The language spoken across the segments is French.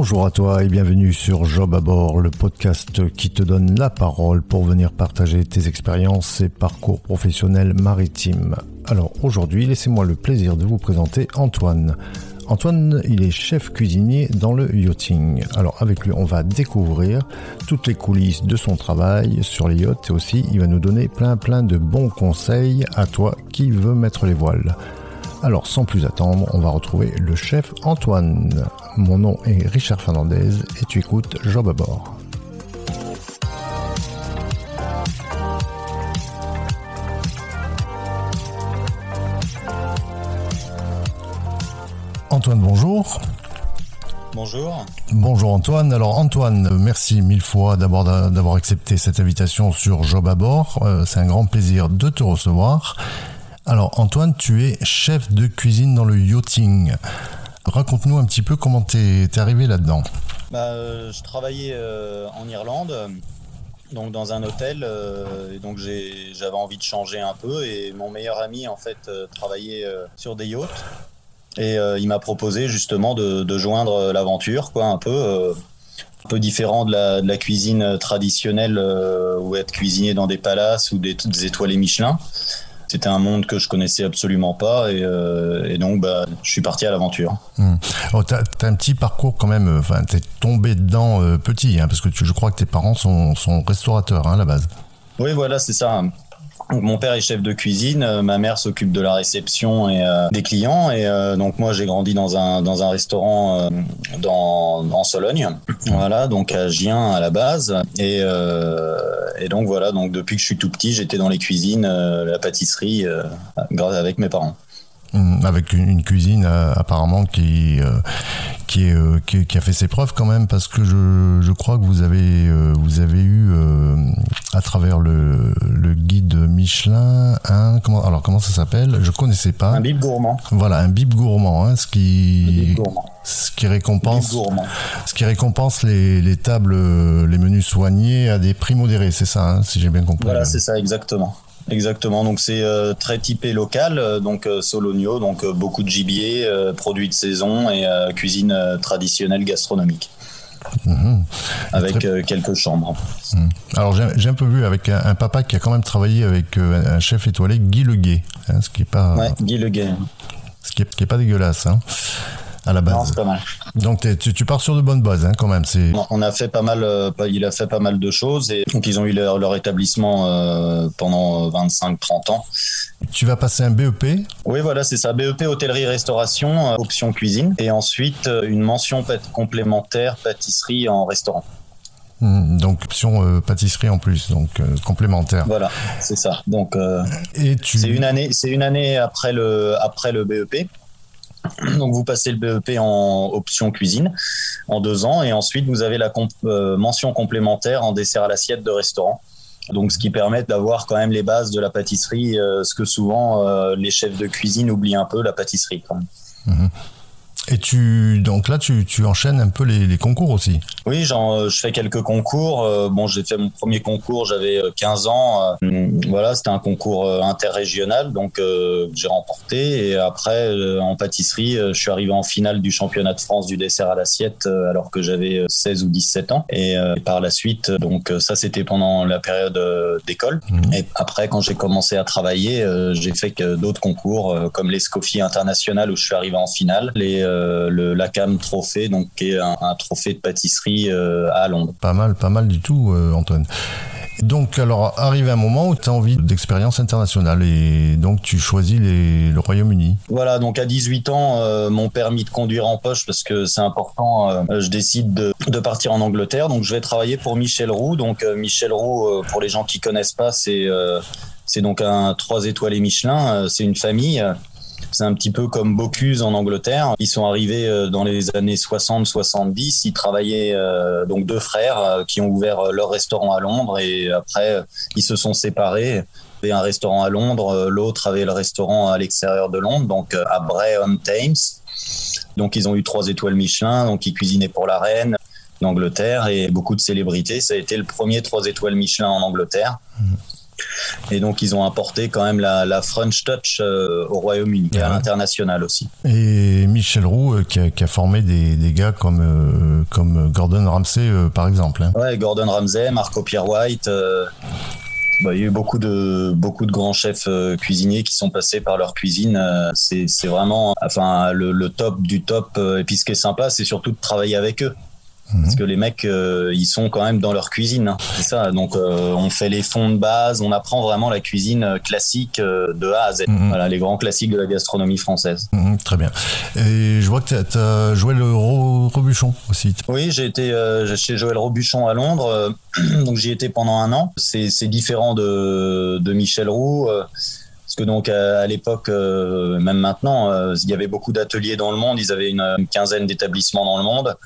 Bonjour à toi et bienvenue sur Job à bord, le podcast qui te donne la parole pour venir partager tes expériences et parcours professionnels maritimes. Alors aujourd'hui, laissez-moi le plaisir de vous présenter Antoine. Antoine, il est chef cuisinier dans le yachting. Alors avec lui, on va découvrir toutes les coulisses de son travail sur les yachts et aussi il va nous donner plein plein de bons conseils à toi qui veux mettre les voiles. Alors sans plus attendre, on va retrouver le chef Antoine. Mon nom est Richard Fernandez et tu écoutes Job à bord. Antoine, bonjour. Bonjour. Bonjour Antoine. Alors Antoine, merci mille fois d'abord d'avoir accepté cette invitation sur Job à bord. Euh, c'est un grand plaisir de te recevoir. Alors Antoine, tu es chef de cuisine dans le yachting. Raconte-nous un petit peu comment t'es es arrivé là-dedans. Bah, euh, je travaillais euh, en Irlande, donc dans un hôtel, et donc j'avais envie de changer un peu. Et mon meilleur ami en fait travaillait sur des yachts. Et euh, il m'a proposé justement de, joindre l'aventure, quoi, un peu, euh, un peu différent de la, cuisine traditionnelle euh, ou être cuisinier dans des palaces ou des, des étoilés Michelin. C'était un monde que je connaissais absolument pas et, et donc bah, je suis parti à l'aventure. Mmh. Oh, tu as, un petit parcours quand même, enfin, tu es tombé dedans petit, hein, parce que tu, je crois que tes parents sont, sont restaurateurs hein, à la base. Oui, voilà, c'est ça mon père est chef de cuisine, euh, ma mère s'occupe de la réception et euh, des clients. Et euh, donc moi j'ai grandi dans un dans un restaurant en Sologne, voilà, donc à Gien à la base. Et, et donc voilà, donc depuis que je suis tout petit, j'étais dans les cuisines, la pâtisserie, avec mes parents. Mmh, avec une, cuisine apparemment qui, qui, est, qui, qui, a fait ses preuves quand même parce que je, je crois que vous avez vous avez eu à travers le, le guide Michelin, un, comment, alors comment ça s'appelle? Je connaissais pas. Un bib gourmand. Voilà, un bib gourmand, hein, ce qui, ce qui récompense, ce qui récompense les, les, tables, les menus soignés à des prix modérés, c'est ça, hein, si j'ai bien compris. Voilà, c'est ça, exactement. Exactement, donc c'est euh, très typé local, euh, donc euh, Sologno, donc beaucoup de gibier, produits de saison et cuisine traditionnelle gastronomique. Mhm. Avec euh, quelques chambres. Mhm. Alors j'ai un peu vu avec un, papa qui a quand même travaillé avec euh, un chef étoilé, Guy Leguet, hein, ce qui est pas. Ouais, Guy Leguet. Ce qui est, qui est pas dégueulasse. Hein à la base. Non, c'est pas mal. Donc tu, tu, pars sur de bonnes bases hein, quand même. C'est. On a fait pas mal. Euh, il a fait pas mal de choses et donc ils ont eu leur, leur établissement euh, pendant 25-30 ans. Tu vas passer un BEP. Oui, voilà, c'est ça. BEP hôtellerie restauration, euh, option cuisine et ensuite une mention complémentaire pâtisserie en restaurant. Mmh, donc option pâtisserie en plus, donc complémentaire. Voilà, c'est ça. Donc et tu... c'est une année, c'est une année après le après le BEP. Donc vous passez le BEP en option cuisine en deux ans et ensuite vous avez la euh, mention complémentaire en dessert à l'assiette de restaurant. Donc ce qui permet d'avoir quand même les bases de la pâtisserie, euh, ce que souvent euh, les chefs de cuisine oublient un peu, la pâtisserie quand même. Mmh. Et tu donc là tu, tu enchaînes un peu les, les concours aussi. Oui, genre, euh, je fais quelques concours. Euh, bon, j'ai fait mon premier concours, j'avais 15 euh, ans. Voilà, c'était un concours interrégional, donc j'ai remporté. Et après, en pâtisserie, je suis arrivé en finale du championnat de France du dessert à l'assiette, alors que j'avais 16 ou 17 ans. Et, par la suite, donc ça, c'était pendant la période d'école. Mhm. Et après, quand j'ai commencé à travailler, j'ai fait d'autres concours, comme l'Escoffier international où je suis arrivé en finale, les le l'ACAM Trophée, donc qui est un, trophée de pâtisserie euh, à Londres. Pas mal, pas mal du tout, euh, Antoine. Donc, alors, arrive un moment où tu as envie d'expérience internationale et donc tu choisis le Royaume-Uni. Voilà, donc à 18 ans, euh, mon permis de conduire en poche parce que c'est important, je décide de, de, partir en Angleterre. Donc, je vais travailler pour Michel Roux. Donc, Michel Roux, pour les gens qui connaissent pas, c'est c'est donc un 3 étoiles Michelin. C'est une famille c'est un petit peu comme Bocuse en Angleterre. Ils sont arrivés euh, dans les années 60-70. Ils travaillaient euh, donc deux frères euh, qui ont ouvert leur restaurant à Londres et après ils se sont séparés. Avait un restaurant à Londres, l'autre avait le restaurant à l'extérieur de Londres, donc à Bray on Thames. Donc ils ont eu trois étoiles Michelin, donc ils cuisinaient pour la reine d'Angleterre et beaucoup de célébrités. Ça a été le premier trois étoiles Michelin en Angleterre. Mmh. Et donc, ils ont apporté quand même la, French Touch au Royaume-Uni et à l'international aussi. Et Michel Roux, qui a, formé des, gars comme, comme Gordon Ramsay, par exemple. Hein. Ouais, Gordon Ramsay, Marco Pierre White. Bah, il y a eu beaucoup de beaucoup de grands chefs euh, cuisiniers qui sont passés par leur cuisine. Euh, c'est c'est vraiment enfin le, le, top du top. Euh, et puis ce qui est sympa, c'est surtout de travailler avec eux. Parce que les mecs, euh, ils sont quand même dans leur cuisine. Hein. C'est ça. Donc, euh, on fait les fonds de base, on apprend vraiment la cuisine euh, classique de A à Z. Mhm. Voilà, les grands classiques de la gastronomie française. Mhm, très bien. Et je vois que tu as, joué le Robuchon aussi. Oui, j'ai été chez Joël Robuchon à Londres. donc, j'y étais pendant un an. C'est différent de, de Michel Roux. Parce que donc à, l'époque, même maintenant, il y avait beaucoup d'ateliers dans le monde. Ils avaient une quinzaine d'établissements dans le monde.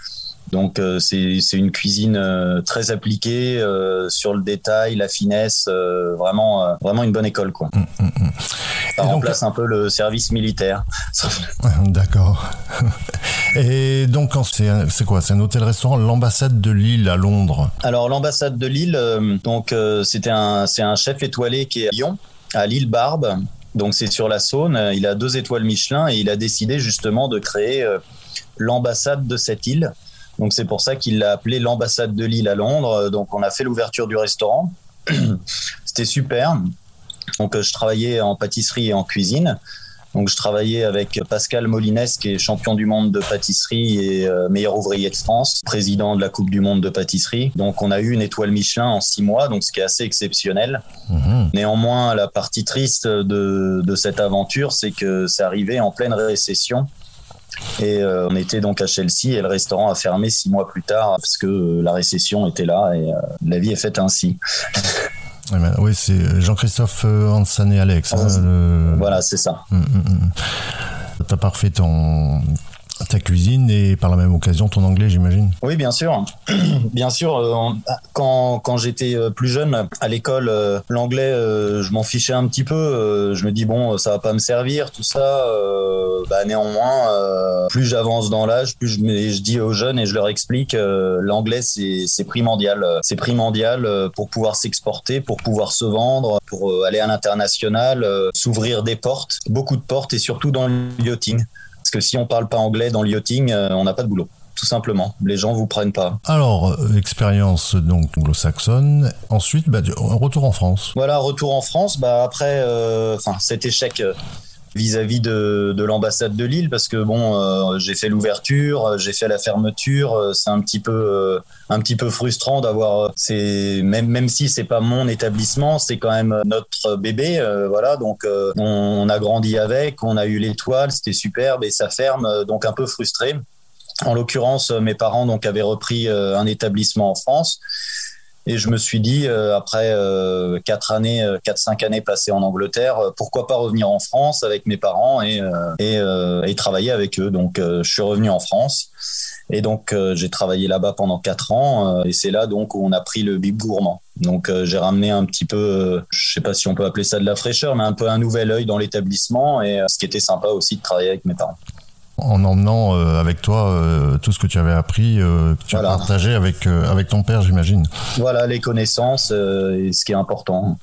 Donc euh, c'est une cuisine euh, très appliquée euh, sur le détail, la finesse, vraiment vraiment une bonne école quoi. Hum, hum, hum. Ça remplace un peu le service militaire. D'accord. Et donc c'est quoi? C'est un hôtel-restaurant, l'ambassade de Lille à Londres. Alors l'ambassade de Lille, donc c'était un c'est un chef étoilé qui est à Lyon, à Lille Barbe. Donc c'est sur la Saône. Il a deux étoiles Michelin et il a décidé justement de créer l'ambassade de cette île donc c'est pour ça qu'il l'a appelé l'ambassade de Lille à Londres. Donc on a fait l'ouverture du restaurant. C'était super. Donc je travaillais en pâtisserie et en cuisine. Donc je travaillais avec Pascal Molines, qui est champion du monde de pâtisserie et euh, meilleur ouvrier de France, président de la Coupe du monde de pâtisserie. Donc on a eu une étoile Michelin en six mois, donc ce qui est assez exceptionnel. Mhm. Néanmoins, la partie triste de, de cette aventure, c'est que c'est arrivé en pleine récession. Et euh, on était donc à Chelsea et le restaurant a fermé six mois plus tard parce que euh, la récession était là et euh, la vie est faite ainsi. Ben, oui, c'est Jean-Christophe Hansan et Alex. Hein, voilà, c'est ça. Hum, hum, hum. T'as parfait ton, ta cuisine et par la même occasion ton anglais, j'imagine. Oui, bien sûr. bien sûr, euh, quand, quand j'étais euh, plus jeune à l'école, euh, l'anglais, je m'en fichais un petit peu. Je me dis, bon, ça va pas me servir, tout ça. Bah, néanmoins, plus j'avance dans l'âge, plus je, je, dis aux jeunes et je leur explique, l'anglais, c'est primordial. C'est primordial pour pouvoir s'exporter, pour pouvoir se vendre, pour aller à l'international, s'ouvrir des portes, beaucoup de portes et surtout dans le yachting. Parce que si on parle pas anglais dans le yachting, euh, on n'a pas de boulot tout simplement. Les gens vous prennent pas. Alors, euh, expérience donc anglo-saxonne. Ensuite, bah, retour en France. Voilà, retour en France. Bah après, euh, enfin cet échec vis-à-vis de, l'ambassade de Lille parce que bon, euh, j'ai fait l'ouverture, j'ai fait la fermeture. Euh, c'est un petit peu, euh, un petit peu frustrant d'avoir. C'est même même si c'est pas mon établissement, c'est quand même notre bébé. voilà, donc on, a grandi avec, on a eu l'étoile, c'était superbe et ça ferme, donc un peu frustré. En l'occurrence, mes parents donc avaient repris un établissement en France. Et je me suis dit, euh, après euh, quatre années, euh, quatre cinq années passées en Angleterre, pourquoi pas revenir en France avec mes parents et et, et travailler avec eux. Donc, je suis revenu en France et donc j'ai travaillé là-bas pendant quatre ans. et c'est là donc où on a pris le bib gourmand. Donc j'ai ramené un petit peu, je sais pas si on peut appeler ça de la fraîcheur, mais un peu un nouvel œil dans l'établissement et ce qui était sympa aussi de travailler avec mes parents en emmenant euh, avec toi euh, tout ce que tu avais appris, euh, que tu as partagé avec, avec ton père, j'imagine. Voilà, les connaissances et ce qui est important.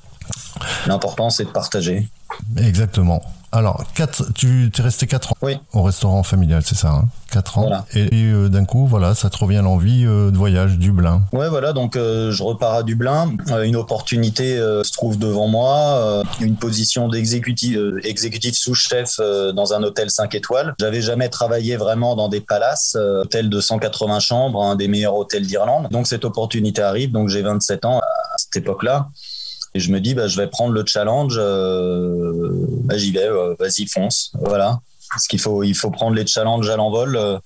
L'important, c'est de partager. Exactement. Alors, quatre, tu es resté 4 ans au restaurant familial, c'est ça hein? 4 ans. Et, euh, d'un coup, voilà, ça te revient l'envie euh, de voyage, Dublin. Ouais, voilà, donc euh, je repars à Dublin. une opportunité se trouve devant moi, une position d'exécutif exécutif sous-chef dans un hôtel 5 étoiles. J'avais jamais travaillé vraiment dans des palaces, hôtel de 180 chambres, un des meilleurs hôtels d'Irlande. Donc cette opportunité arrive, donc j'ai 27 ans à cette époque-là. Et je me dis, bah, je vais prendre le challenge, euh, bah, j'y vais, euh, vas-y, fonce. Voilà. Parce qu'il faut, il faut prendre les challenges à l'envol euh,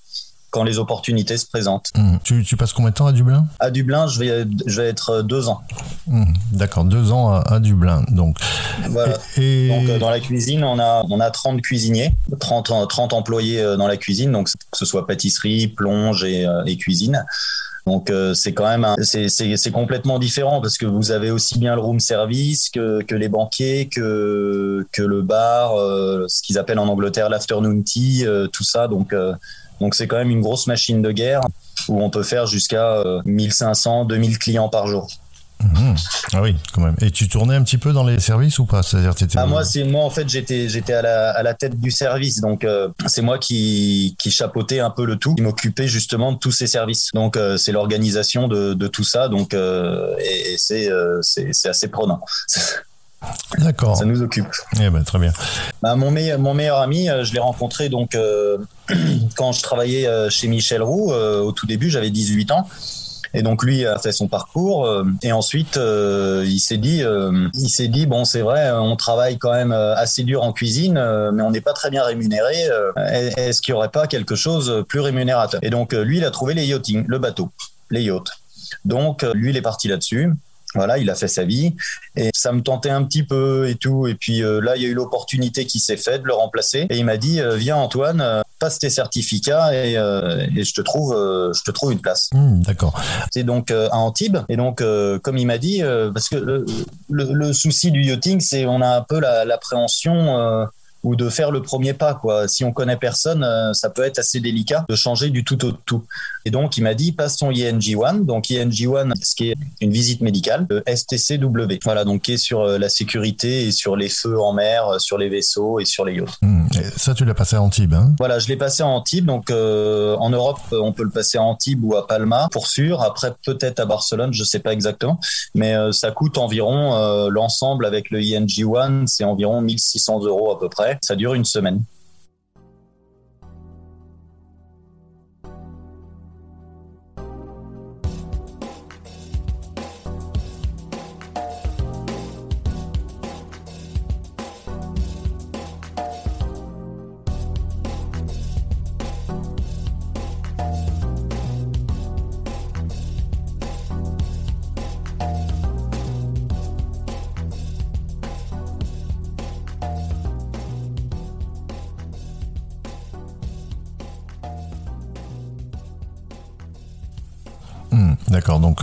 quand les opportunités se présentent. Mmh. Tu, tu, passes combien de temps à Dublin? À Dublin, je vais, je vais être deux ans. Mmh. D'accord, deux ans à, Dublin. Donc, voilà. et... donc dans la cuisine, on a, on a 30 cuisiniers, 30, 30 employés dans la cuisine, donc que ce soit pâtisserie, plonge et, et cuisine. Donc euh, c'est quand même c'est complètement différent parce que vous avez aussi bien le room service que, que les banquiers que que le bar, euh, ce qu'ils appellent en Angleterre l'afternoon tea, euh, tout ça. Donc donc c'est quand même une grosse machine de guerre où on peut faire jusqu'à 1500, 2000 clients par jour. Mhm. Ah oui, quand même. Et tu tournais un petit peu dans les services ou pas? C'est-à-dire, ah, moi, c'est moi en fait, j'étais j'étais à la, à la tête du service, donc euh, c'est moi qui qui chapeautais un peu le tout, qui m'occupais justement de tous ces services. Donc euh, c'est l'organisation de, de tout ça, donc euh, et, c'est c'est assez prenant. D'accord. Ça nous occupe. Eh ben, très bien. Bah, mon, meilleur, mon meilleur ami, je l'ai rencontré donc quand je travaillais chez Michel Roux au tout début, j'avais 18 ans. Et donc lui a fait son parcours euh, et ensuite euh, il s'est dit, euh, il s'est dit bon c'est vrai, on travaille quand même assez dur en cuisine, mais on n'est pas très bien rémunéré. Est-ce qu'il y aurait pas quelque chose plus rémunérateur? Et donc lui il a trouvé les yachting, le bateau, les yachts. Donc lui il est parti là-dessus. Voilà, il a fait sa vie et ça me tentait un petit peu et tout. Et puis là, il y a eu l'opportunité qui s'est faite de le remplacer. Et il m'a dit, viens Antoine, passe tes certificats et, euh, et je te trouve euh, je te trouve une place. Hmm, d'accord. C'est donc euh, à Antibes et donc comme il m'a dit parce que le, le, souci du yachting c'est on a un peu l'appréhension ou de faire le premier pas. Quoi. Si on connaît personne, euh, ça peut être assez délicat de changer du tout au tout. Et donc, il m'a dit, passe ton ING1. Donc, ING1, ce qui est une visite médicale, de STCW. Voilà, donc qui est sur euh, la sécurité et sur les feux en mer, euh, sur les vaisseaux et sur les yachts. Hmm. ça, tu l'as passé à Antibes, hein? Voilà, je l'ai passé à Antibes. Donc, en Europe, on peut le passer à Antibes ou à Palma, pour sûr. Après, peut-être à Barcelone, je sais pas exactement. Mais ça coûte environ, l'ensemble avec le ING1, c'est environ 1600 euros à peu près. Ça dure une semaine.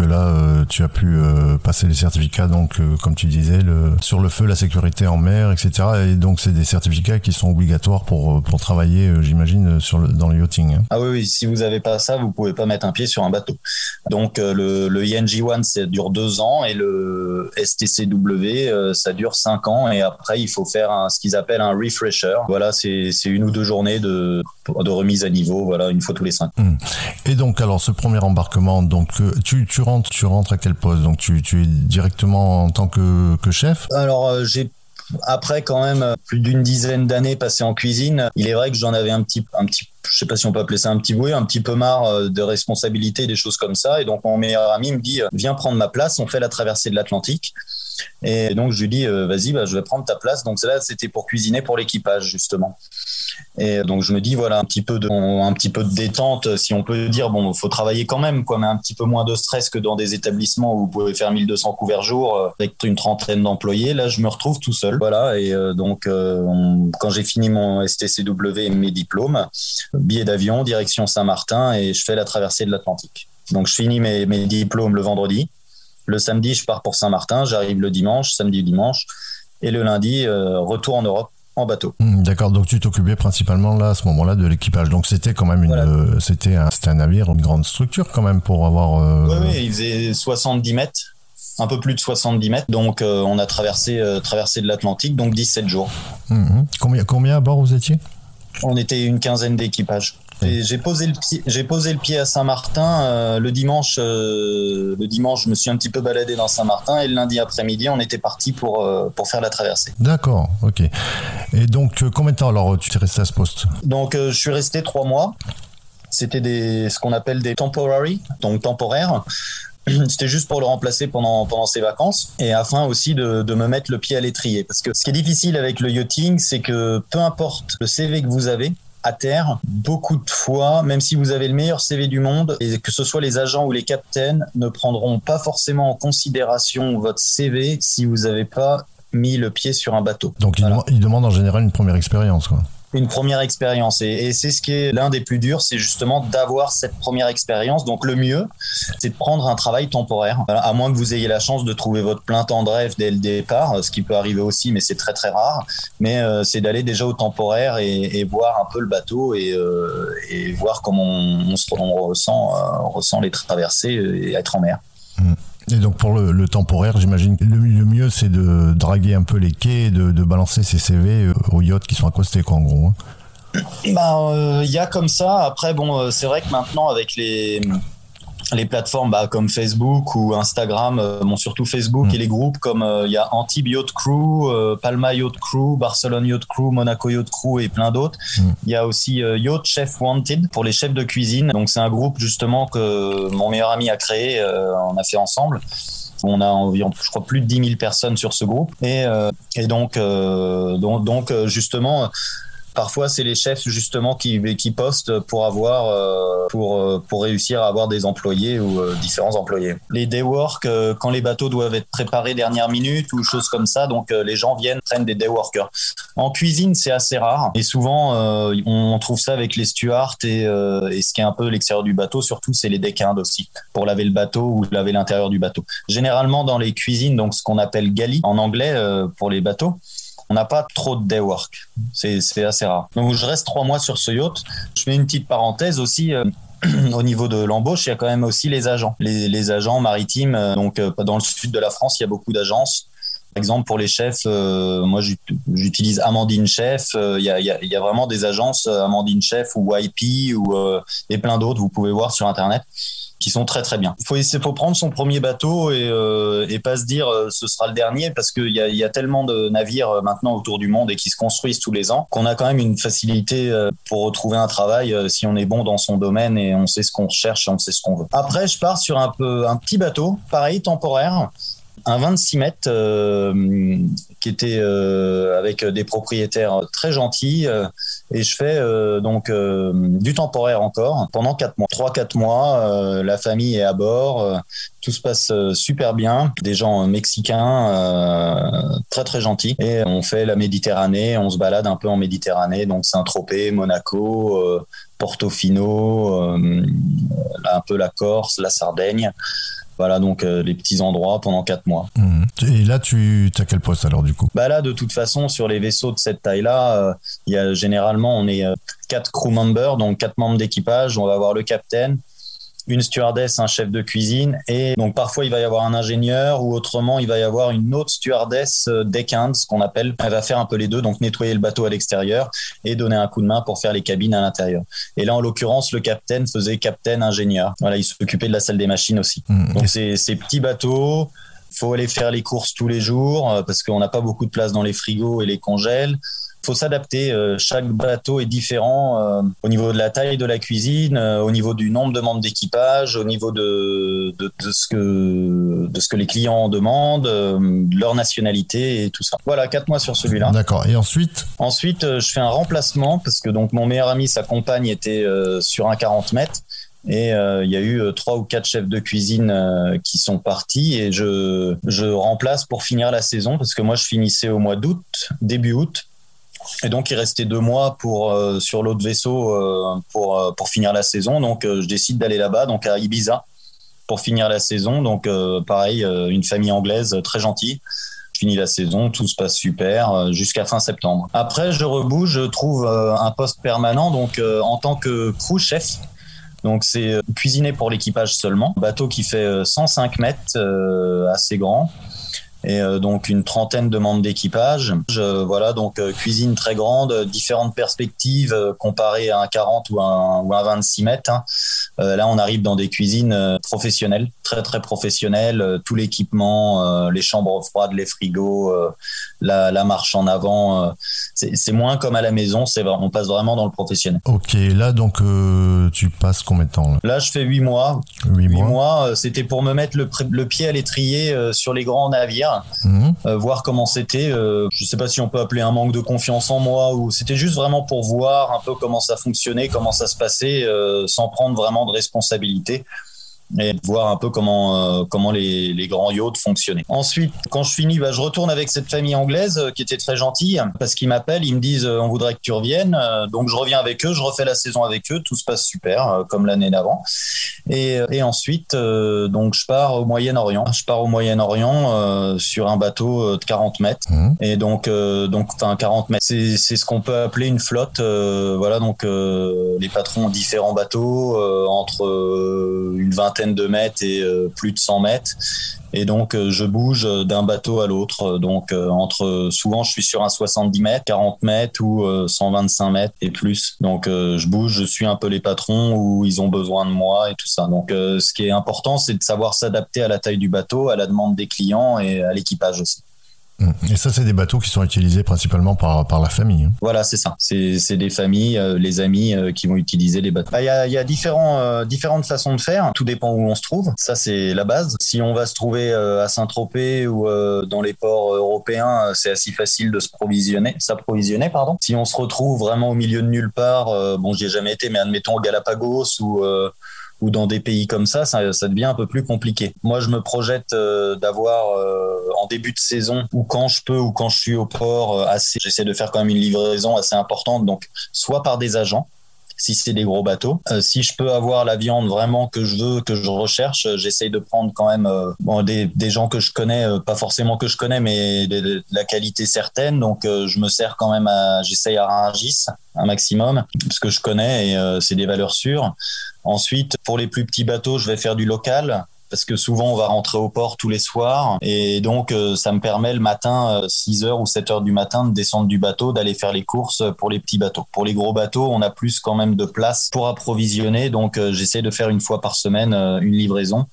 Euh, là, euh, tu as pu euh, passer les certificats, donc comme tu disais, sur le feu, la sécurité en mer, etc. Et donc, c'est des certificats qui sont obligatoires pour, pour travailler, j'imagine, dans le yachting. Hein. Ah oui, oui, si vous n'avez pas ça, vous pouvez pas mettre un pied sur un bateau. Donc, le, le ING1, ça dure deux ans et le STCW, ça dure cinq ans. Et après, il faut faire ce qu'ils appellent un refresher. Voilà, c'est une ou deux journées de, de remise à niveau, voilà, une fois tous les cinq. Hum. Et donc, alors, ce premier embarquement, donc, tu, tu, rentres, tu rentres à quel poste? Donc tu, tu es directement en tant que, que chef? Alors euh, j'ai après quand même euh, plus d'une dizaine d'années passées en cuisine, il est vrai que j'en avais un petit, un petit, je sais pas si on peut appeler ça un petit bruit, un petit peu marre euh, de responsabilités, des choses comme ça. Et donc mon meilleur ami me dit, viens prendre ma place, on fait la traversée de l'Atlantique. Et donc je lui dis, vas-y, bah, je vais prendre ta place. Donc là, c'était pour cuisiner pour l'équipage justement. Et donc je me dis voilà un petit peu de détente si on peut dire. Bon faut travailler quand même quoi mais un petit peu moins de stress que dans des établissements où vous pouvez faire 1200 couverts jour euh, avec une trentaine d'employés. Là je me retrouve tout seul. Voilà et euh, donc euh, quand j'ai fini mon STCW et mes diplômes billet d'avion direction Saint-Martin et je fais la traversée de l'Atlantique. Donc je finis mes, mes diplômes le vendredi. Le samedi je pars pour Saint-Martin j'arrive le dimanche samedi dimanche. Et le lundi retour en Europe en bateau. Hmm, d'accord, donc tu t'occupais principalement là à ce moment-là de l'équipage. Donc c'était quand même une, euh, c'était un, un, navire, une grande structure quand même pour avoir. Euh, oui, oui, il faisait 70 mètres, un peu plus de 70 mètres. Donc euh, on a traversé, traversé de l'Atlantique, donc 17 jours. Hmm, hmm. Combien, combien à bord vous étiez? On était une quinzaine d'équipages. J'ai posé le pied, j'ai posé le pied à Saint-Martin euh, le dimanche. Euh, le dimanche, je me suis un petit peu baladé dans Saint-Martin et le lundi après-midi, on était parti pour euh, pour faire la traversée. D'accord, ok. Et donc combien de temps alors tu es resté à ce poste? Donc je suis resté trois mois. C'était des ce qu'on appelle des temporary, donc temporaires. C'était juste pour le remplacer pendant, pendant ses vacances et afin aussi de, de me mettre le pied à l'étrier. Parce que ce qui est difficile avec le yachting, c'est que peu importe le CV que vous avez, à terre, beaucoup de fois, même si vous avez le meilleur CV du monde, et que ce soit les agents ou les captains, ne prendront pas forcément en considération votre CV si vous n'avez pas mis le pied sur un bateau. Donc ils demandent en général une première expérience. Quoi une première expérience. Et, c'est ce qui est l'un des plus durs, c'est justement d'avoir cette première expérience. Donc le mieux, c'est de prendre un travail temporaire, à moins que vous ayez la chance de trouver votre plein temps de rêve dès le départ, ce qui peut arriver aussi, mais c'est très très rare. Mais euh, c'est d'aller déjà au temporaire et, voir un peu le bateau et, euh, voir comment on, se, ressent, euh, ressent les traversées et être en mer. Mmh. Et donc pour le, temporaire, j'imagine le, le mieux c'est de draguer un peu les quais, de, de balancer ses CV aux yachts qui sont accostés, quoi, en gros. Hein. Bah, il y a comme ça. Après, bon, c'est vrai que maintenant avec les les plateformes bah, comme Facebook ou Instagram, euh, bon, surtout Facebook mm. et les groupes comme il euh, y a Anti Yacht Crew, euh, Palma Yacht Crew, Barcelone Yacht Crew, Monaco Yacht Crew et plein d'autres. Il mm. y a aussi Yacht Chef Wanted pour les chefs de cuisine. Donc c'est un groupe justement que mon meilleur ami a créé, on a fait ensemble. On a environ, je crois, plus de 10 000 personnes sur ce groupe. Et, et donc, donc, donc, justement, Parfois, c'est les chefs justement qui, qui postent pour avoir euh, pour euh, pour réussir à avoir des employés ou euh, différents employés. Les day work quand les bateaux doivent être préparés dernière minute ou choses comme ça, donc les gens viennent prennent des day workers. En cuisine, c'est assez rare et souvent on trouve ça avec les stewards et, et ce qui est un peu l'extérieur du bateau, surtout c'est les deckhands aussi pour laver le bateau ou laver l'intérieur du bateau. Généralement dans les cuisines, donc ce qu'on appelle galley en anglais pour les bateaux on n'a pas trop de day work. C'est assez rare. Donc je reste trois mois sur ce yacht. Je mets une petite parenthèse aussi. Euh, au niveau de l'embauche, il y a quand même aussi les agents, les, agents maritimes. Euh, donc, euh, dans le sud de la France, il y a beaucoup d'agences. Par exemple, pour les chefs, moi, j'utilise Amandine Chef. Il y, a, vraiment des agences Amandine Chef ou YP ou et plein d'autres. Vous pouvez voir sur Internet qui sont très très bien. Il faut, faut prendre son premier bateau et, euh, pas se dire euh, ce sera le dernier parce qu'il y a, y a tellement de navires euh, maintenant autour du monde et qui se construisent tous les ans qu'on a quand même une facilité pour retrouver un travail si on est bon dans son domaine et on sait ce qu'on cherche et on sait ce qu'on veut. Après, je pars sur un petit bateau, pareil temporaire un 26 mètres euh, qui était euh, avec des propriétaires très gentils euh, et je fais donc du temporaire encore pendant quatre mois. Trois quatre mois, la famille est à bord, tout se passe super bien, des gens mexicains très très gentils et on fait la Méditerranée, on se balade un peu en Méditerranée donc Saint-Tropez, Monaco, Portofino, un peu la Corse, la Sardaigne. Voilà donc euh, les petits endroits pendant quatre mois. Mmh. Et là, tu as quel poste alors du coup? Bah là, de toute façon, sur les vaisseaux de cette taille-là, euh, il y a généralement on est euh, quatre crew members, donc quatre membres d'équipage. On va avoir le capitaine, une stewardess, un chef de cuisine, et donc parfois il va y avoir un ingénieur ou autrement il va y avoir une autre stewardess euh, deckhand, ce qu'on appelle. Elle va faire un peu les deux, donc nettoyer le bateau à l'extérieur et donner un coup de main pour faire les cabines à l'intérieur. Et là, en l'occurrence, le capitaine faisait capitaine ingénieur. Voilà, il s'occupait de la salle des machines aussi. Mmh. Donc c'est ces petits bateaux faut aller faire les courses tous les jours euh, parce qu'on n'a pas beaucoup de place dans les frigos et les congèles faut s'adapter. Euh, chaque bateau est différent euh, au niveau de la taille de la cuisine, euh, au niveau du nombre de membres d'équipage, au niveau de, de, ce que, de ce que les clients demandent, leur nationalité et tout ça. Voilà, quatre mois sur celui-là. D'accord. Et ensuite? Ensuite, je fais un remplacement parce que donc mon meilleur ami, sa compagne était sur un 40 mètres. Et il y a eu trois ou quatre chefs de cuisine qui sont partis et je, je remplace pour finir la saison parce que moi je finissais au mois d'août, début août. Et donc, il restait deux mois pour euh, sur l'autre vaisseau euh, pour euh, pour finir la saison. Donc, je décide d'aller là-bas, donc à Ibiza, pour finir la saison. Donc, pareil, une famille anglaise très gentille. Je finis la saison, tout se passe super jusqu'à fin septembre. Après, je rebouge, je trouve un poste permanent, donc en tant que crew chef. Donc, c'est cuisiner pour l'équipage seulement. Bateau qui fait 105 mètres, assez grand et euh, donc une trentaine de membres d'équipage. Voilà, donc euh, cuisine très grande, différentes perspectives euh, comparées à un 40 ou un, ou un 26 mètres. Hein. là, on arrive dans des cuisines professionnelles, très très professionnelles, tout l'équipement, les chambres froides, les frigos, la, la, marche en avant. c'est moins comme à la maison, c'est on passe vraiment dans le professionnel. Ok, là donc tu passes combien de temps Là, je fais huit mois. Huit mois. C'était pour me mettre le, le pied à l'étrier sur les grands navires. Mhm. Euh, voir comment c'était. Euh, je sais pas si on peut appeler un manque de confiance en moi ou c'était juste vraiment pour voir un peu comment ça fonctionnait, comment ça se passait, euh, sans prendre vraiment de responsabilité et voir un peu comment euh, comment les, les, grands yachts fonctionnaient. Ensuite, quand je finis, bah, je retourne avec cette famille anglaise euh, qui était très gentille parce qu'ils m'appellent, ils me disent euh, on voudrait que tu reviennes. donc je reviens avec eux, je refais la saison avec eux, tout se passe super comme l'année d'avant. Et, et ensuite, donc je pars au Moyen-Orient. Je pars au Moyen-Orient sur un bateau de 40 mètres. Mmh. Et donc donc enfin 40 mètres, c'est c'est ce qu'on peut appeler une flotte. voilà donc les patrons ont différents bateaux entre une vingtaine de mètres et plus de 100 mètres. Et donc, je bouge d'un bateau à l'autre. Donc, entre, souvent, je suis sur un 70 mètres, 40 mètres ou 125 mètres et plus. Donc, je bouge, je suis un peu les patrons où ils ont besoin de moi et tout ça. Donc, ce qui est important, c'est de savoir s'adapter à la taille du bateau, à la demande des clients et à l'équipage aussi. Mmh. Et ça, c'est des bateaux qui sont utilisés principalement par, par la famille. Hein. Voilà, c'est ça. C'est des familles, euh, les amis euh, qui vont utiliser les bateaux. Il y a, y a différents, euh, différentes façons de faire. Tout dépend où on se trouve. Ça, c'est la base. Si on va se trouver à Saint-Tropez ou dans les ports européens, c'est assez facile de s'approvisionner, pardon. Si on se retrouve vraiment au milieu de nulle part, bon, j'y ai jamais été, mais admettons Galapagos ou ou dans des pays comme ça, ça, devient un peu plus compliqué. Moi, je me projette euh, d'avoir euh, en début de saison ou quand je peux ou quand je suis au port euh, assez, j'essaie de faire quand même une livraison assez importante, donc soit par des agents si c'est des gros bateaux. si je peux avoir la viande vraiment que je veux, que je recherche, j'essaye de prendre quand même des, gens que je connais, pas forcément que je connais, mais de, la qualité certaine. Donc je me sers quand même à, j'essaye à Rungis un maximum, parce que je connais et c'est des valeurs sûres. Ensuite, pour les plus petits bateaux, je vais faire du local parce que souvent on va rentrer au port tous les soirs. Et donc euh, ça me permet le matin 6h euh, ou 7h du matin de descendre du bateau d'aller faire les courses pour les petits bateaux. Pour les gros bateaux, on a plus quand même de place pour approvisionner. Donc euh, j'essaie de faire une fois par semaine une livraison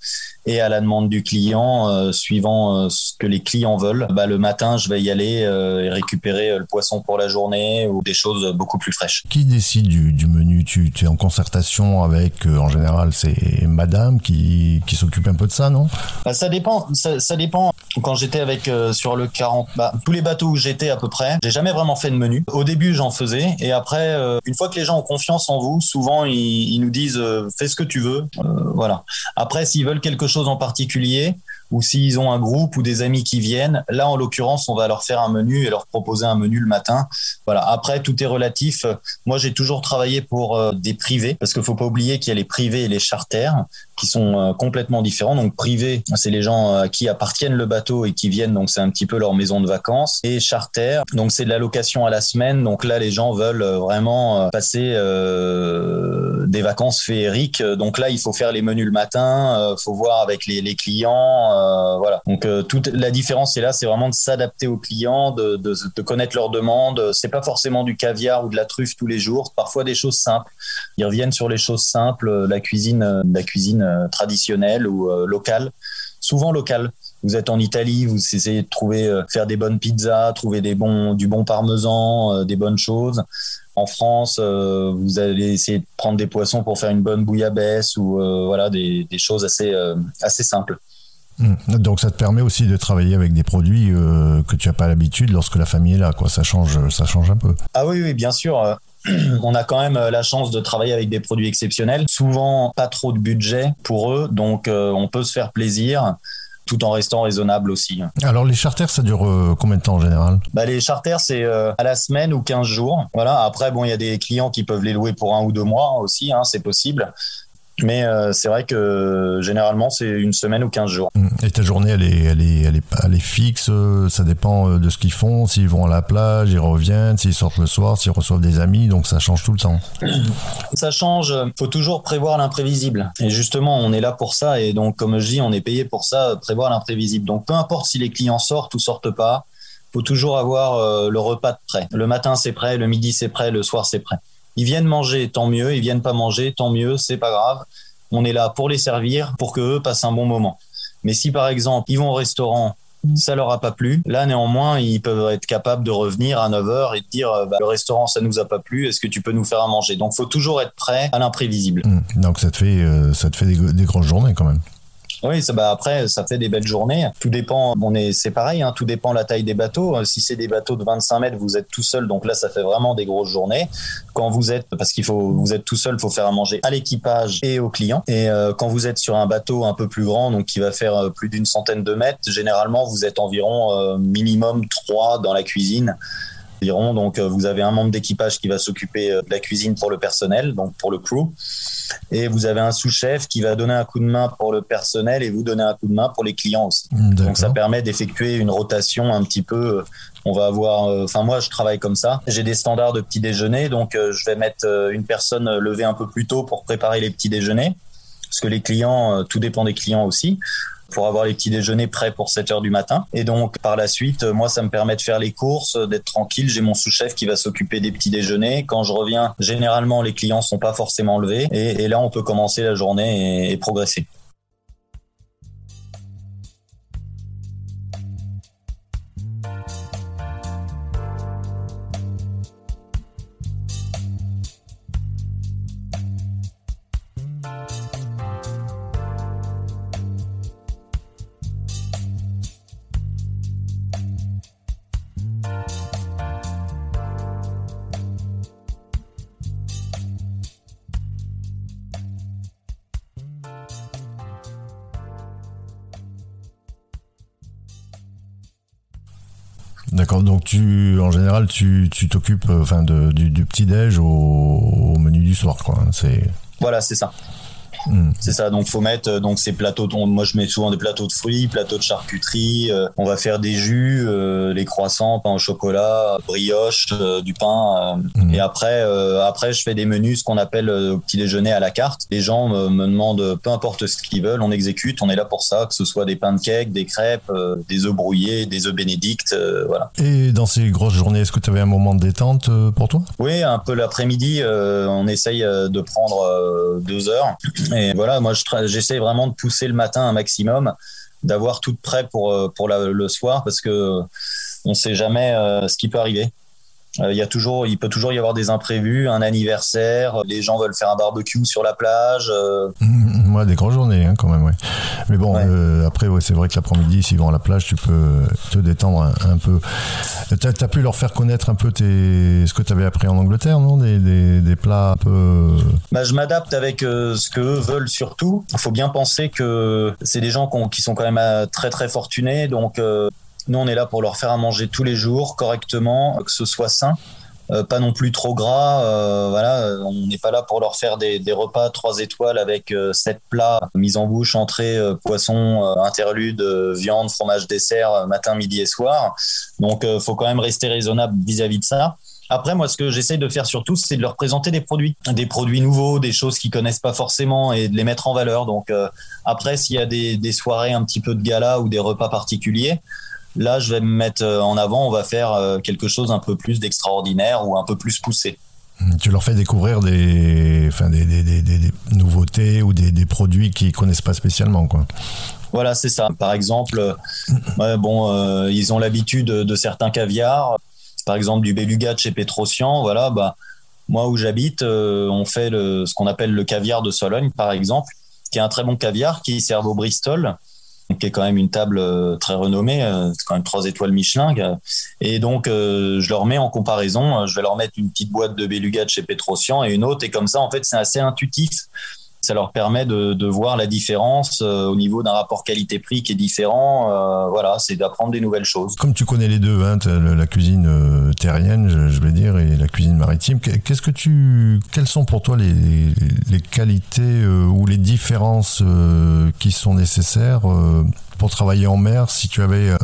et à la demande du client, euh, suivant euh, ce que les clients veulent, bah, le matin, je vais y aller euh, et récupérer le poisson pour la journée ou des choses beaucoup plus fraîches. Qui décide du, menu? Tu, es en concertation avec, en général, c'est madame qui, qui s'occupe un peu de ça, non? Bah, Ça dépend. Ça, dépend. Quand j'étais avec sur le 40, bah, tous les bateaux où j'étais à peu près, j'ai jamais vraiment fait de menu. Au début, j'en faisais et après, une fois que les gens ont confiance en vous, souvent ils, ils nous disent fais ce que tu veux. voilà. Après, s'ils veulent quelque chose en particulier ou s'ils ont un groupe ou des amis qui viennent. Là, en l'occurrence, on va leur faire un menu et leur proposer un menu le matin. Voilà. Après, tout est relatif. Moi, j'ai toujours travaillé pour euh, des privés parce qu'il faut pas oublier qu'il y a les privés et les charters qui sont euh, complètement différents. Donc, privés, c'est les gens euh, qui appartiennent le bateau et qui viennent. Donc, c'est un petit peu leur maison de vacances. Et charter, donc c'est de la location à la semaine. Donc là, les gens veulent vraiment passer des vacances féeriques. Donc là, il faut faire les menus le matin. faut voir avec les, clients voilà. Donc euh, toute la différence c'est là, c'est vraiment de s'adapter aux clients, de, connaître leurs demandes. C'est pas forcément du caviar ou de la truffe tous les jours. Parfois des choses simples. Ils reviennent sur les choses simples, la cuisine, la cuisine traditionnelle ou euh, locale. Souvent locale vous êtes en Italie, vous essayez de trouver, faire des bonnes pizzas, trouver du bon parmesan, des bonnes choses. En France, vous allez essayer de prendre des poissons pour faire une bonne bouillabaisse ou voilà des, choses assez simples. Hmm. Donc ça te permet aussi de travailler avec des produits euh, que tu n'as pas l'habitude lorsque la famille est là, quoi. Ça change, ça change un peu. Ah oui, oui, bien sûr. On a quand même euh, la chance de travailler avec des produits exceptionnels. Souvent, pas trop de budget pour eux, donc euh, on peut se faire plaisir tout en restant raisonnable aussi. Alors les charters, ça dure combien de temps en général? Bah, Les charters, c'est à la semaine ou 15 jours. Voilà. Après, bon, il y a des clients qui peuvent les louer pour un ou deux mois aussi, hein, c'est possible. Mais euh, c'est vrai que généralement, c'est une semaine ou 15 jours. Mmh. Et ta journée, elle est, elle est, elle est, elle est fixe euh, Ça dépend euh, de ce qu'ils font. S'ils vont à la plage, ils reviennent. S'ils sortent le soir, s'ils reçoivent des amis. Donc ça change tout le temps. Ça change. Il faut toujours prévoir l'imprévisible. Et justement, on est là pour ça. Et donc, comme je dis, on est payé pour ça, prévoir l'imprévisible. Donc, peu importe si les clients sortent ou sortent pas, faut toujours avoir le repas de prêt. Le matin, c'est prêt. Le midi, c'est prêt. Le soir, c'est prêt. Ils viennent manger, tant mieux. Ils viennent pas manger, tant mieux. C'est pas grave. On est là pour les servir, pour qu'eux passent un bon moment. Mais si par exemple, ils vont au restaurant, ça leur a pas plu. Là, néanmoins, ils peuvent être capables de revenir à 9h et de dire bah, le restaurant, ça nous a pas plu, est-ce que tu peux nous faire à manger? Donc, faut toujours être prêt à l'imprévisible. Mmh. Donc, ça te fait, euh, ça te fait des, des grosses journées quand même. Oui, ça, bah après, ça fait des belles journées. Tout dépend, on est, c'est pareil, hein, tout dépend la taille des bateaux. Si c'est des bateaux de 25 mètres, vous êtes tout seul, donc là, ça fait vraiment des grosses journées. Quand vous êtes, parce qu'il faut, vous êtes tout seul, il faut faire à manger à l'équipage et aux clients. Et euh, quand vous êtes sur un bateau un peu plus grand, donc qui va faire euh, plus d'une centaine de mètres, généralement, vous êtes environ euh, minimum 3 dans la cuisine. Donc, vous avez un membre d'équipage qui va s'occuper de la cuisine pour le personnel, donc pour le crew et vous avez un sous-chef qui va donner un coup de main pour le personnel et vous donner un coup de main pour les clients aussi. Donc ça permet d'effectuer une rotation un petit peu. On va avoir, euh, enfin moi je travaille comme ça. J'ai des standards de petit déjeuner, donc euh, je vais mettre euh, une personne levée un peu plus tôt pour préparer les petits déjeuners parce que les clients, tout dépend des clients aussi pour avoir les petits déjeuners prêts pour 7 heures du matin. Et donc, par la suite, moi, ça me permet de faire les courses, d'être tranquille. J'ai mon sous-chef qui va s'occuper des petits déjeuners. Quand je reviens, généralement, les clients sont pas forcément levés. Et, là, on peut commencer la journée et progresser. D'accord, donc tu, en général, tu, tu t'occupes, euh, enfin, de, du, du petit déj au, au, menu du soir, quoi. C'est. Voilà, c'est ça. Hmm. C'est ça. Donc faut mettre euh, donc ces plateaux. moi je mets souvent des plateaux de fruits, plateaux de charcuterie. Euh, on va faire des jus, euh, les croissants, pain au chocolat, brioche, du pain. Hmm. Et après après je fais des menus, ce qu'on appelle petit déjeuner à la carte. Les gens me, demandent peu importe ce qu'ils veulent, on exécute. On est là pour ça, que ce soit des pains de cake, des crêpes, des œufs brouillés, des œufs bénédicts, voilà. Et dans ces grosses journées, est-ce que tu avais un moment de détente pour toi? Oui, un peu l'après-midi, on essaye de prendre deux heures et voilà, moi, j'essaie vraiment de pousser le matin un maximum, d'avoir tout prêt pour, euh, pour le soir, parce que on ne sait jamais euh, ce qui peut arriver. Euh, il y a toujours, il peut toujours y avoir des imprévus, un anniversaire, les gens veulent faire un barbecue sur la plage. Moi, des grandes journées hein, quand même, ouais. Mais bon, après, ouais, c'est vrai que l'après-midi, s'ils vont à la plage, tu peux te détendre un, peu. Tu as, pu leur faire connaître un peu tes, ce que tu avais appris en Angleterre, non? Des, des, des, plats un peu. Bah, je m'adapte avec ce que veulent surtout. Il faut bien penser que c'est des gens qui sont quand même très très fortunés, donc nous, on est là pour leur faire à manger tous les jours, correctement, que ce soit sain. Euh, pas non plus trop gras. Euh, voilà, on n'est pas là pour leur faire des, repas trois étoiles avec euh, sept plats, mise en bouche, entrée, poisson, interlude, viande, fromage, dessert, matin, midi et soir. Donc, faut quand même rester raisonnable vis-à-vis de ça. Après, moi, ce que j'essaye de faire surtout, c'est de leur présenter des produits, des produits nouveaux, des choses qu'ils connaissent pas forcément et de les mettre en valeur. Donc, après, s'il y a des, soirées un petit peu de gala ou des repas particuliers, Là, je vais me mettre euh, en avant, on va faire euh, quelque chose un peu plus d'extraordinaire ou un peu plus poussé. Tu leur fais découvrir des, enfin, des, des, des, nouveautés ou des, produits qu'ils connaissent pas spécialement, quoi. Voilà, c'est ça. Par exemple, euh, bon, ils ont l'habitude de, certains caviars, par exemple du beluga de chez Petrosian. Voilà, bah, moi où j'habite, on fait le, ce qu'on appelle le caviar de Sologne, par exemple, qui est un très bon caviar qui sert au Bristol qui est quand même une table euh, très renommée, euh, c'est quand même trois étoiles Michelin. Et donc, euh, je leur mets en comparaison, je vais leur mettre une petite boîte de Beluga de chez Petrosian et une autre, et comme ça, en fait, c'est assez intuitif ça leur permet de, de voir la différence euh, au niveau d'un rapport qualité-prix qui est différent. Euh, voilà, c'est d'apprendre des nouvelles choses. Comme tu connais les deux, hein, la cuisine euh, terrienne, je, vais dire, et la cuisine maritime, qu'est-ce que tu, quelles sont pour toi les, les qualités ou les différences qui sont nécessaires pour travailler en mer, si tu avais euh,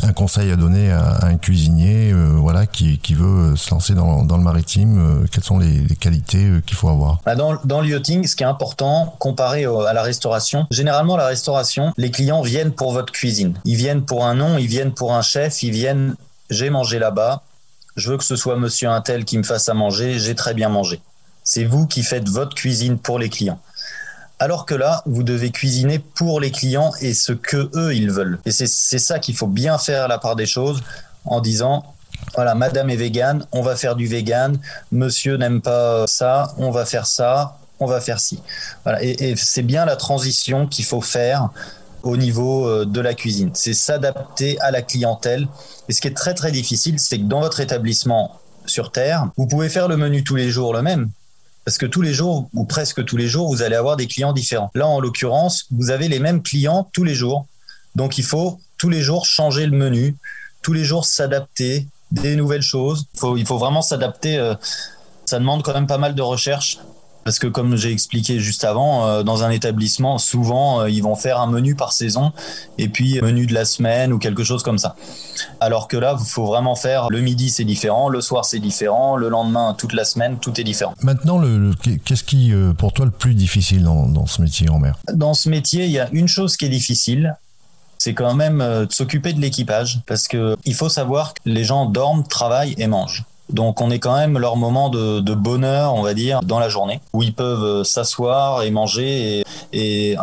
un conseil à donner à, un cuisinier euh, voilà, qui, veut se lancer dans, le maritime, euh, quelles sont les, qualités qu'il faut avoir? Bah, dans, dans le yachting, ce qui est important, comparé à la restauration, généralement la restauration, les clients viennent pour votre cuisine. Ils viennent pour un nom, ils viennent pour un chef, ils viennent, j'ai mangé là-bas, je veux que ce soit monsieur Intel qui me fasse à manger, j'ai très bien mangé. C'est vous qui faites votre cuisine pour les clients. Alors que là, vous devez cuisiner pour les clients et ce que eux ils veulent. Et c'est ça qu'il faut bien faire à la part des choses en disant voilà, madame est végane, on va faire du vegan, monsieur n'aime pas ça, on va faire ça, on va faire ci. Voilà. Et, c'est bien la transition qu'il faut faire au niveau euh, de la cuisine. C'est s'adapter à la clientèle. Et ce qui est très très difficile, c'est que dans votre établissement sur Terre, vous pouvez faire le menu tous les jours le même, parce que tous les jours, ou presque tous les jours, vous allez avoir des clients différents. Là, en l'occurrence, vous avez les mêmes clients tous les jours. Donc, il faut tous les jours changer le menu, tous les jours s'adapter, des nouvelles choses. Il faut, vraiment s'adapter. Euh, ça demande quand même pas mal de recherche Parce que comme j'ai expliqué juste avant, euh, dans un établissement, souvent, euh, ils vont faire un menu par saison et puis menu de la semaine ou quelque chose comme ça. Alors que là, il faut vraiment faire le midi, c'est différent, le soir, c'est différent, le lendemain, toute la semaine, tout est différent. Maintenant, le, qu'est-ce qui, euh, pour toi, le plus difficile dans, dans ce métier en mer Dans ce métier, il y a une chose qui est difficile, c'est quand même de s'occuper de l'équipage parce que il faut savoir que les gens dorment, travaillent et mangent. Donc on est quand même leur moment de, bonheur, on va dire, dans la journée, où ils peuvent euh, s'asseoir et manger. Et,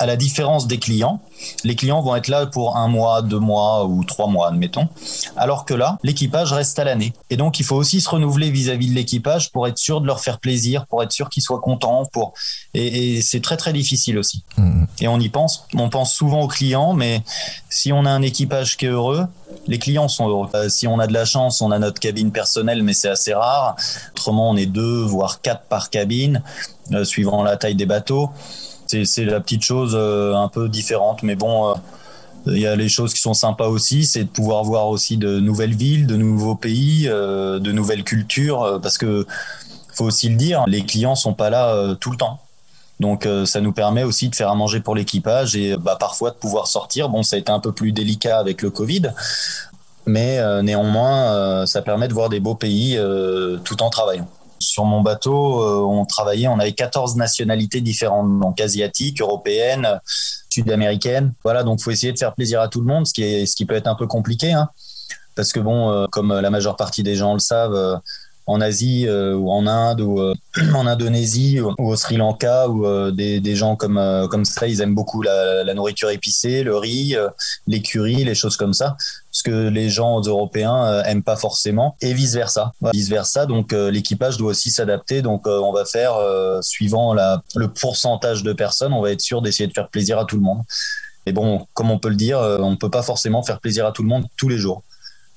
à la différence des clients, les clients vont être là pour un mois, deux mois ou trois mois, admettons. Alors que là, l'équipage reste à l'année. Et donc il faut aussi se renouveler vis-à-vis de l'équipage pour être sûr de leur faire plaisir, pour être sûr qu'ils soient contents. Pour et, c'est très très difficile aussi. Mmh. Et on y pense. On pense souvent aux clients, mais si on a un équipage qui est heureux, les clients sont heureux. Euh, si on a de la chance, on a notre cabine personnelle, mais c'est assez rare. Autrement, on est deux, voire quatre par cabine, euh, suivant la taille des bateaux. C'est la petite chose euh, un peu différente, mais bon. il y a les choses qui sont sympas aussi, c'est de pouvoir voir aussi de nouvelles villes, de nouveaux pays, de nouvelles cultures, parce que faut aussi le dire, les clients sont pas là tout le temps. Donc euh, ça nous permet aussi de faire à manger pour l'équipage et bah, parfois de pouvoir sortir. Bon, ça a été un peu plus délicat avec le Covid, mais euh, néanmoins, euh, ça permet de voir des beaux pays tout en travaillant. Sur mon bateau, on travaillait, on avait 14 nationalités différentes, donc asiatiques, européennes, sud-américaines. Voilà, donc faut essayer de faire plaisir à tout le monde, ce qui, est, ce qui peut être un peu compliqué. Hein, parce que bon, comme la majeure partie des gens le savent, en Asie euh, ou en Inde ou euh, en Indonésie ou, au Sri Lanka où euh, des, des, gens comme comme ça ils aiment beaucoup la, nourriture épicée, le riz, les currys, les choses comme ça. Ce que les gens européens aiment pas forcément et vice versa vice versa donc l'équipage doit aussi s'adapter. Donc on va faire suivant la, le pourcentage de personnes on va être sûr d'essayer de faire plaisir à tout le monde. Et bon comme on peut le dire on ne peut pas forcément faire plaisir à tout le monde tous les jours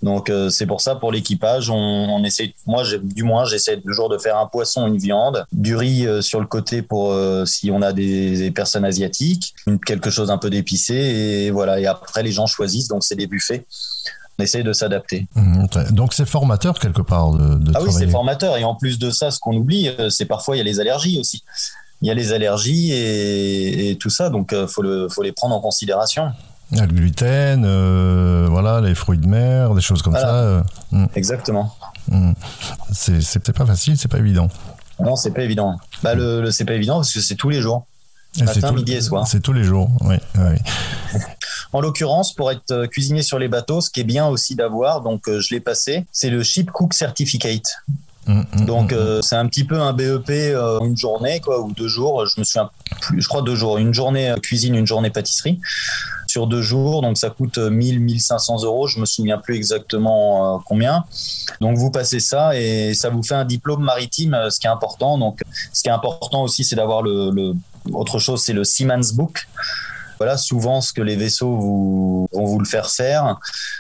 donc euh, c'est pour ça pour l'équipage, on, on, essaie, moi du moins j'essaie toujours de faire un poisson, une viande, du riz euh, sur le côté pour euh, si on a des, personnes asiatiques, quelque chose un peu d'épicé et voilà. Et après les gens choisissent, donc c'est des buffets. On essaie de s'adapter. Mmh, donc c'est formateur quelque part de, de Ah oui, c'est formateur et en plus de ça, ce qu'on oublie, c'est parfois il y a les allergies aussi. Il y a les allergies et, et tout ça, donc faut le, faut les prendre en considération. Le gluten, euh, voilà, les fruits de mer, des choses comme ça. Euh, hmm. Exactement. Hmm. C'est peut-être pas facile, c'est pas évident. Non, c'est pas évident. Bah, le, c'est pas évident parce que c'est tous les jours. Matin, midi et soir. C'est tous les jours, oui. en l'occurrence, pour être euh, cuisinier sur les bateaux, ce qui est bien aussi d'avoir, donc je l'ai passé, c'est le Ship Cook Certificate. Mm, mm, Donc c'est un petit peu un BEP euh, une journée quoi ou deux jours. Je me souviens plus, je crois deux jours. Une journée cuisine, une journée pâtisserie sur deux jours. Donc ça coûte 1000 1500 euros. Je me souviens plus exactement combien. Donc vous passez ça et ça vous fait un diplôme maritime, ce qui est important. Donc ce qui est important aussi, c'est d'avoir le, le autre chose, c'est le Siemens Book voilà souvent ce que les vaisseaux vont vous le faire faire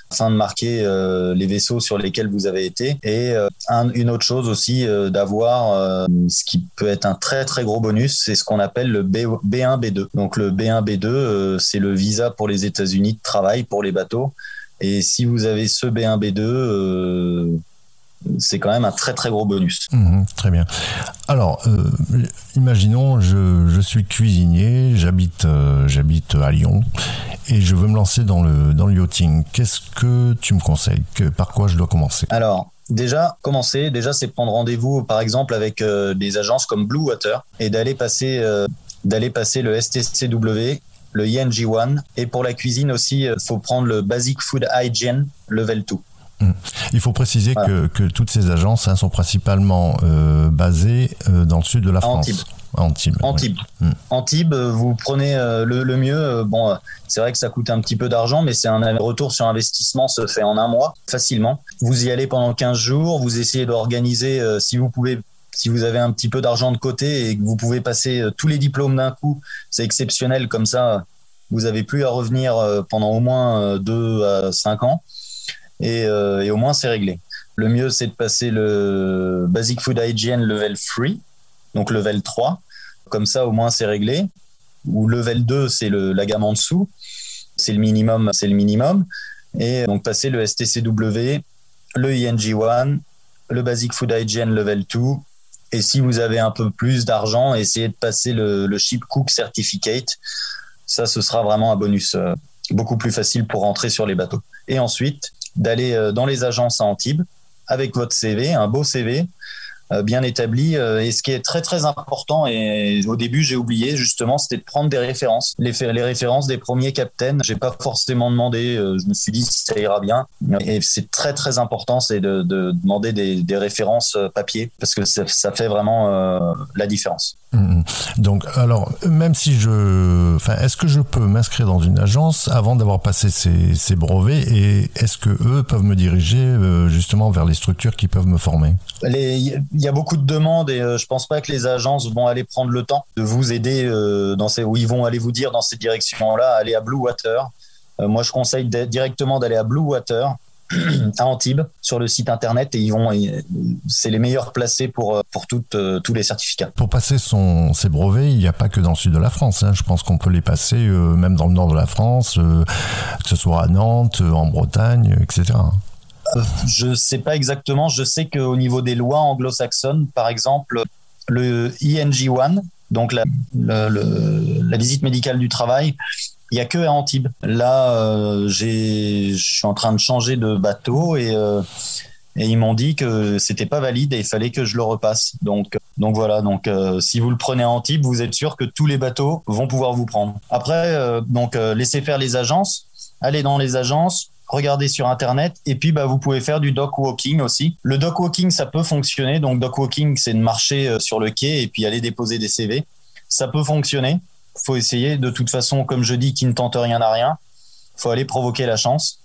afin de marquer euh, les vaisseaux sur lesquels vous avez été. Et euh, une autre chose aussi euh, d'avoir ce qui peut être un très très gros bonus, c'est ce qu'on appelle le B, 1 B2. Donc le B1 B2, c'est le visa pour les États-Unis de travail pour les bateaux. Et si vous avez ce B1 B2, c'est quand même un très très gros bonus. Mhm, très bien. Alors, euh, imaginons, je, suis cuisinier, j'habite euh, j'habite à Lyon et je veux me lancer dans le, dans le yachting. Qu'est-ce que tu me conseilles? Que, Par quoi je dois commencer? Alors, déjà, commencer, déjà, c'est prendre rendez-vous, par exemple, avec euh, des agences comme Blue Water et d'aller passer, d'aller passer le STCW le ING1 et pour la cuisine aussi, il faut prendre le Basic Food Hygiene Level 2. Mm. Il faut préciser que, que, toutes ces agences hein, sont principalement euh, basées euh, dans le sud de la France. Antibes. Antibes. Mm. Antibes, euh, vous prenez le, le, mieux. Bon, c'est vrai que ça coûte un petit peu d'argent, mais c'est un retour sur investissement se fait en un mois facilement. Vous y allez pendant 15 jours, vous essayez d'organiser, si vous pouvez, si vous avez un petit peu d'argent de côté et que vous pouvez passer tous les diplômes d'un coup, c'est exceptionnel comme ça. Vous avez plus à revenir pendant au moins 2 à 5 ans. Euh, et, au moins c'est réglé. Le mieux, c'est de passer le Basic Food Hygiene Level 3, donc Level 3. Comme ça, au moins, c'est réglé. Ou Level 2, c'est la gamme en dessous. C'est le minimum, c'est le minimum. Et donc, passer le STCW, le ING1, le Basic Food Hygiene Level 2 Et si vous avez un peu plus d'argent, essayez de passer le, le Ship Cook Certificate. Ça, ce sera vraiment un bonus euh, beaucoup plus facile pour rentrer sur les bateaux. Et ensuite, d'aller euh, dans les agences à Antibes avec votre CV, un beau CV, bien établi. Euh, et ce qui est très très important, et au début j'ai oublié justement, c'était de prendre des références. Les, les références des premiers captains, j'ai pas forcément demandé, euh, je me suis dit ça ira bien. Et c'est très très important, c'est de, de, demander des, des, références papier, parce que ça, ça fait vraiment euh, la différence. Mmh. Donc, alors, même si je. Enfin, est-ce que je peux m'inscrire dans une agence avant d'avoir passé ces, ces, brevets et est-ce que eux peuvent me diriger euh, justement vers les structures qui peuvent me former? Y a beaucoup de demandes et euh, je pense pas que les agences vont aller prendre le temps de vous aider euh, dans ces. où ils vont aller vous dire dans ces directions-là, allez à Blue Water. Euh, moi, je conseille directement d'aller à Blue Water à Antibes sur le site internet et ils vont c'est les meilleurs placés pour pour toutes, tous les certificats. Pour passer son ses brevets, il n'y a pas que dans le sud de la France. Hein. Je pense qu'on peut les passer même dans le nord de la France, que ce soit à Nantes, en Bretagne, etc. Je sais pas exactement. Je sais qu'au niveau des lois anglo-saxonnes, par exemple, le ING1, donc la, visite médicale du travail, il y a que à Antibes. Là, euh, je suis en train de changer de bateau et, euh, et ils m'ont dit que c'était pas valide et il fallait que je le repasse. Donc, voilà. Donc, euh, si vous le prenez à Antibes, vous êtes sûr que tous les bateaux vont pouvoir vous prendre. Après, donc laissez faire les agences, allez dans les agences. Regardez sur internet et puis bah vous pouvez faire du dock walking aussi. Le dock walking ça peut fonctionner donc dock walking c'est de marcher euh, sur le quai et puis aller déposer des CV. Ça peut fonctionner faut essayer. De toute façon, comme je dis, qui ne tente rien à rien. Faut aller provoquer la chance.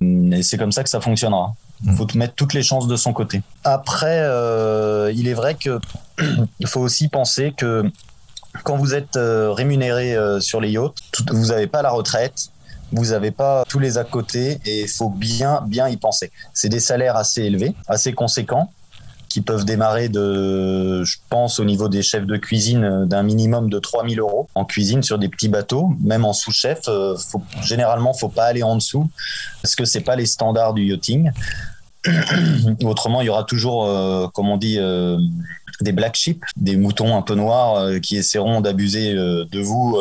Et c'est comme ça que ça fonctionnera. Il faut mettre toutes les chances de son côté. Après, euh, il est vrai que il faut aussi penser que quand vous êtes euh, rémunéré sur les yachts, vous n'avez pas la retraite, vous n'avez pas tous les à côté et il faut bien bien y penser. C'est des salaires assez élevés, assez conséquents qui peuvent démarrer de, je pense, au niveau des chefs de cuisine, d'un minimum de 3000 euros en cuisine sur des petits bateaux, même en sous-chef. Euh, généralement, faut pas aller en dessous parce que c'est pas les standards du yachting. Autrement, il y aura toujours, euh, comme on dit, euh, des black sheep, des moutons un peu noirs euh, qui essaieront d'abuser euh, de vous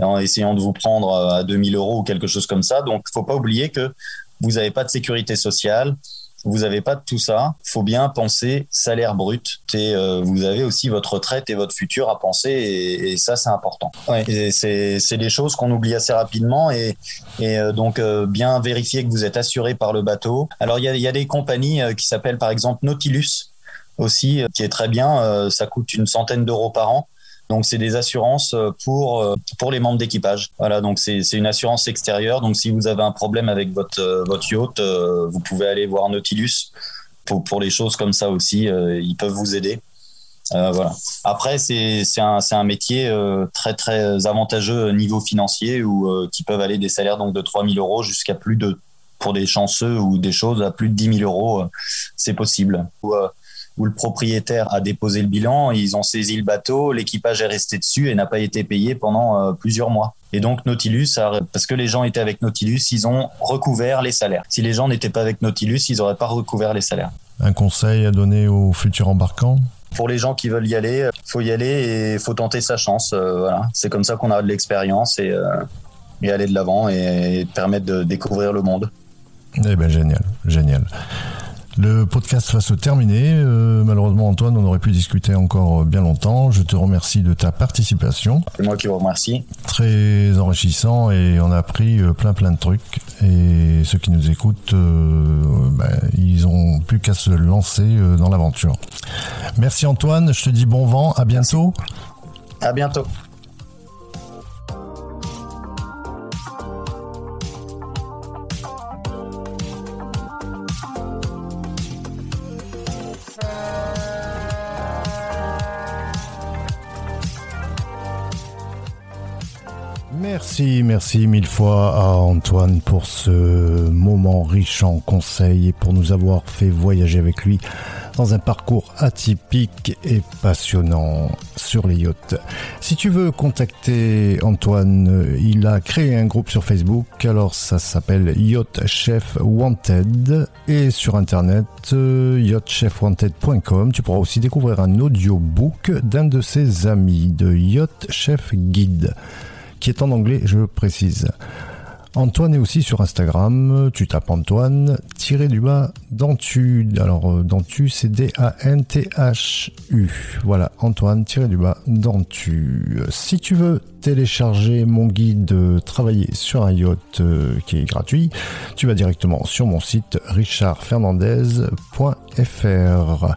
en essayant de vous prendre à 2000 euros ou quelque chose comme ça. Donc, faut pas oublier que vous n'avez pas de sécurité sociale, vous n'avez pas de tout ça. faut bien penser salaire brut. Et euh, vous avez aussi votre retraite et votre futur à penser. Et, ça, c'est important. Ouais, c'est des choses qu'on oublie assez rapidement. Et, et euh, donc, euh, bien vérifier que vous êtes assuré par le bateau. Alors, il y y a, des compagnies qui s'appellent par exemple Nautilus aussi, qui est très bien. ça coûte une centaine d'euros par an. Donc c'est des assurances pour pour les membres d'équipage. Voilà, donc c'est une assurance extérieure. Donc si vous avez un problème avec votre votre yacht, vous pouvez aller voir Nautilus pour pour les choses comme ça aussi. ils peuvent vous aider. Euh, voilà. Après, c'est un un métier euh, très très avantageux niveau financier où euh, qui peuvent aller des salaires donc de 3000 euros jusqu'à plus de pour des chanceux ou des choses à plus de 10 000 euros, c'est possible. Où le propriétaire a déposé le bilan, ils ont saisi le bateau, l'équipage est resté dessus et n'a pas été payé pendant euh, plusieurs mois. Et donc Nautilus, a, parce que les gens étaient avec Nautilus, ils ont recouvert les salaires. Si les gens n'étaient pas avec Nautilus, ils n'auraient pas recouvert les salaires. Un conseil à donner aux futurs embarquants? Pour les gens qui veulent y aller, faut y aller et faut tenter sa chance. Euh, voilà, c'est comme ça qu'on a de l'expérience et, euh, et, aller de l'avant et, et permettre de découvrir le monde. Eh ben génial, génial. Le podcast va se terminer. Euh, malheureusement, Antoine, on aurait pu discuter encore bien longtemps. Je te remercie de ta participation. C'est moi qui vous remercie. Très enrichissant et on a appris plein plein de trucs. Et ceux qui nous écoutent, euh, ben, ils ont plus qu'à se lancer dans l'aventure. Merci Antoine, je te dis bon vent, à bientôt. Merci. À bientôt. Merci, merci mille fois à Antoine pour ce moment riche en conseils et pour nous avoir fait voyager avec lui dans un parcours atypique et passionnant sur les yachts. Si tu veux contacter Antoine, il a créé un groupe sur Facebook, alors ça s'appelle Yacht Chef Wanted et sur internet yachtchefwanted.com. Tu pourras aussi découvrir un audiobook d'un de ses amis de Yacht Chef Guide qui est en anglais, je précise. Antoine est aussi sur Instagram. Tu tapes Antoine, tiré du bas, Dantu. Alors, euh, Dantu, c'est D-A-N-T-H-U. Voilà, Antoine, tiré du bas, Dantu. Si tu veux télécharger mon guide de travailler sur un yacht euh, qui est gratuit, tu vas directement sur mon site richardfernandez.fr.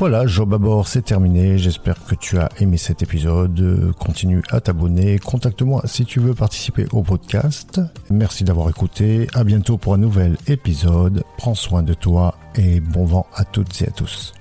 Voilà, Job à bord, c'est terminé. J'espère que tu as aimé cet épisode. Continue à t'abonner. Contacte-moi si tu veux participer au podcast. Merci d'avoir écouté. À bientôt pour un nouvel épisode. Prends soin de toi et bon vent à toutes et à tous.